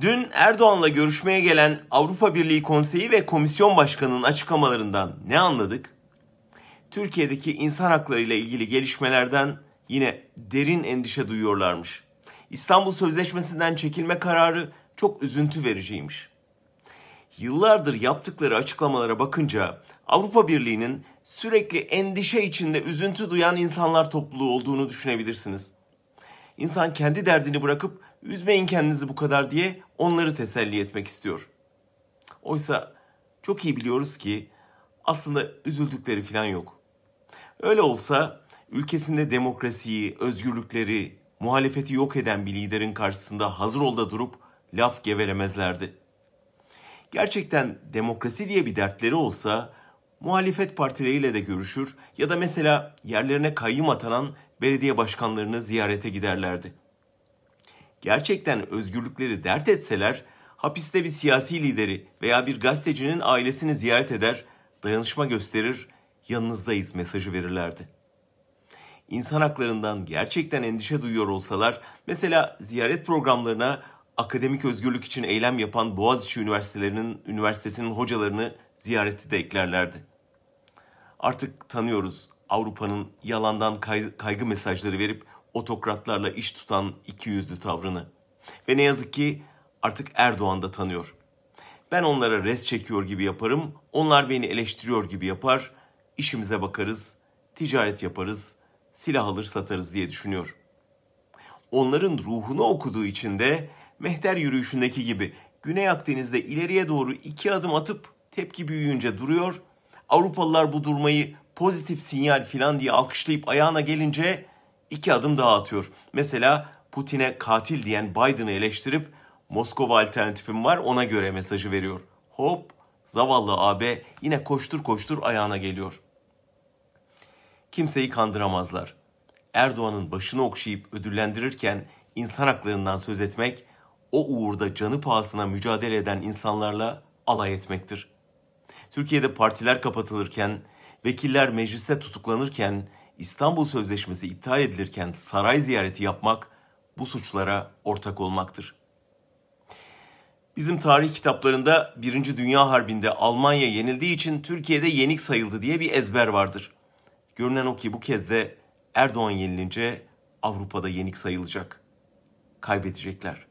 Dün Erdoğan'la görüşmeye gelen Avrupa Birliği Konseyi ve Komisyon Başkanı'nın açıklamalarından ne anladık? Türkiye'deki insan hakları ile ilgili gelişmelerden yine derin endişe duyuyorlarmış. İstanbul Sözleşmesi'nden çekilme kararı çok üzüntü vericiymiş. Yıllardır yaptıkları açıklamalara bakınca Avrupa Birliği'nin sürekli endişe içinde üzüntü duyan insanlar topluluğu olduğunu düşünebilirsiniz. İnsan kendi derdini bırakıp üzmeyin kendinizi bu kadar diye onları teselli etmek istiyor. Oysa çok iyi biliyoruz ki aslında üzüldükleri falan yok. Öyle olsa ülkesinde demokrasiyi, özgürlükleri, muhalefeti yok eden bir liderin karşısında hazır ol da durup laf gevelemezlerdi. Gerçekten demokrasi diye bir dertleri olsa muhalefet partileriyle de görüşür ya da mesela yerlerine kayyım atanan belediye başkanlarını ziyarete giderlerdi. Gerçekten özgürlükleri dert etseler hapiste bir siyasi lideri veya bir gazetecinin ailesini ziyaret eder, dayanışma gösterir, yanınızdayız mesajı verirlerdi. İnsan haklarından gerçekten endişe duyuyor olsalar, mesela ziyaret programlarına akademik özgürlük için eylem yapan Boğaziçi Üniversitelerinin üniversitesinin hocalarını ziyareti de eklerlerdi. Artık tanıyoruz Avrupa'nın yalandan kay- kaygı mesajları verip otokratlarla iş tutan iki yüzlü tavrını. Ve ne yazık ki artık Erdoğan da tanıyor. Ben onlara res çekiyor gibi yaparım, onlar beni eleştiriyor gibi yapar, işimize bakarız, ticaret yaparız, silah alır satarız diye düşünüyor. Onların ruhunu okuduğu için de mehter yürüyüşündeki gibi Güney Akdeniz'de ileriye doğru iki adım atıp tepki büyüyünce duruyor. Avrupalılar bu durmayı pozitif sinyal falan diye alkışlayıp ayağına gelince iki adım daha atıyor. Mesela Putin'e katil diyen Biden'ı eleştirip Moskova alternatifim var ona göre mesajı veriyor. Hop zavallı AB yine koştur koştur ayağına geliyor. Kimseyi kandıramazlar. Erdoğan'ın başını okşayıp ödüllendirirken insan haklarından söz etmek, o uğurda canı pahasına mücadele eden insanlarla alay etmektir. Türkiye'de partiler kapatılırken, vekiller mecliste tutuklanırken, İstanbul Sözleşmesi iptal edilirken saray ziyareti yapmak bu suçlara ortak olmaktır. Bizim tarih kitaplarında Birinci Dünya Harbi'nde Almanya yenildiği için Türkiye'de yenik sayıldı diye bir ezber vardır. Görünen o ki bu kez de Erdoğan yenilince Avrupa'da yenik sayılacak. Kaybedecekler.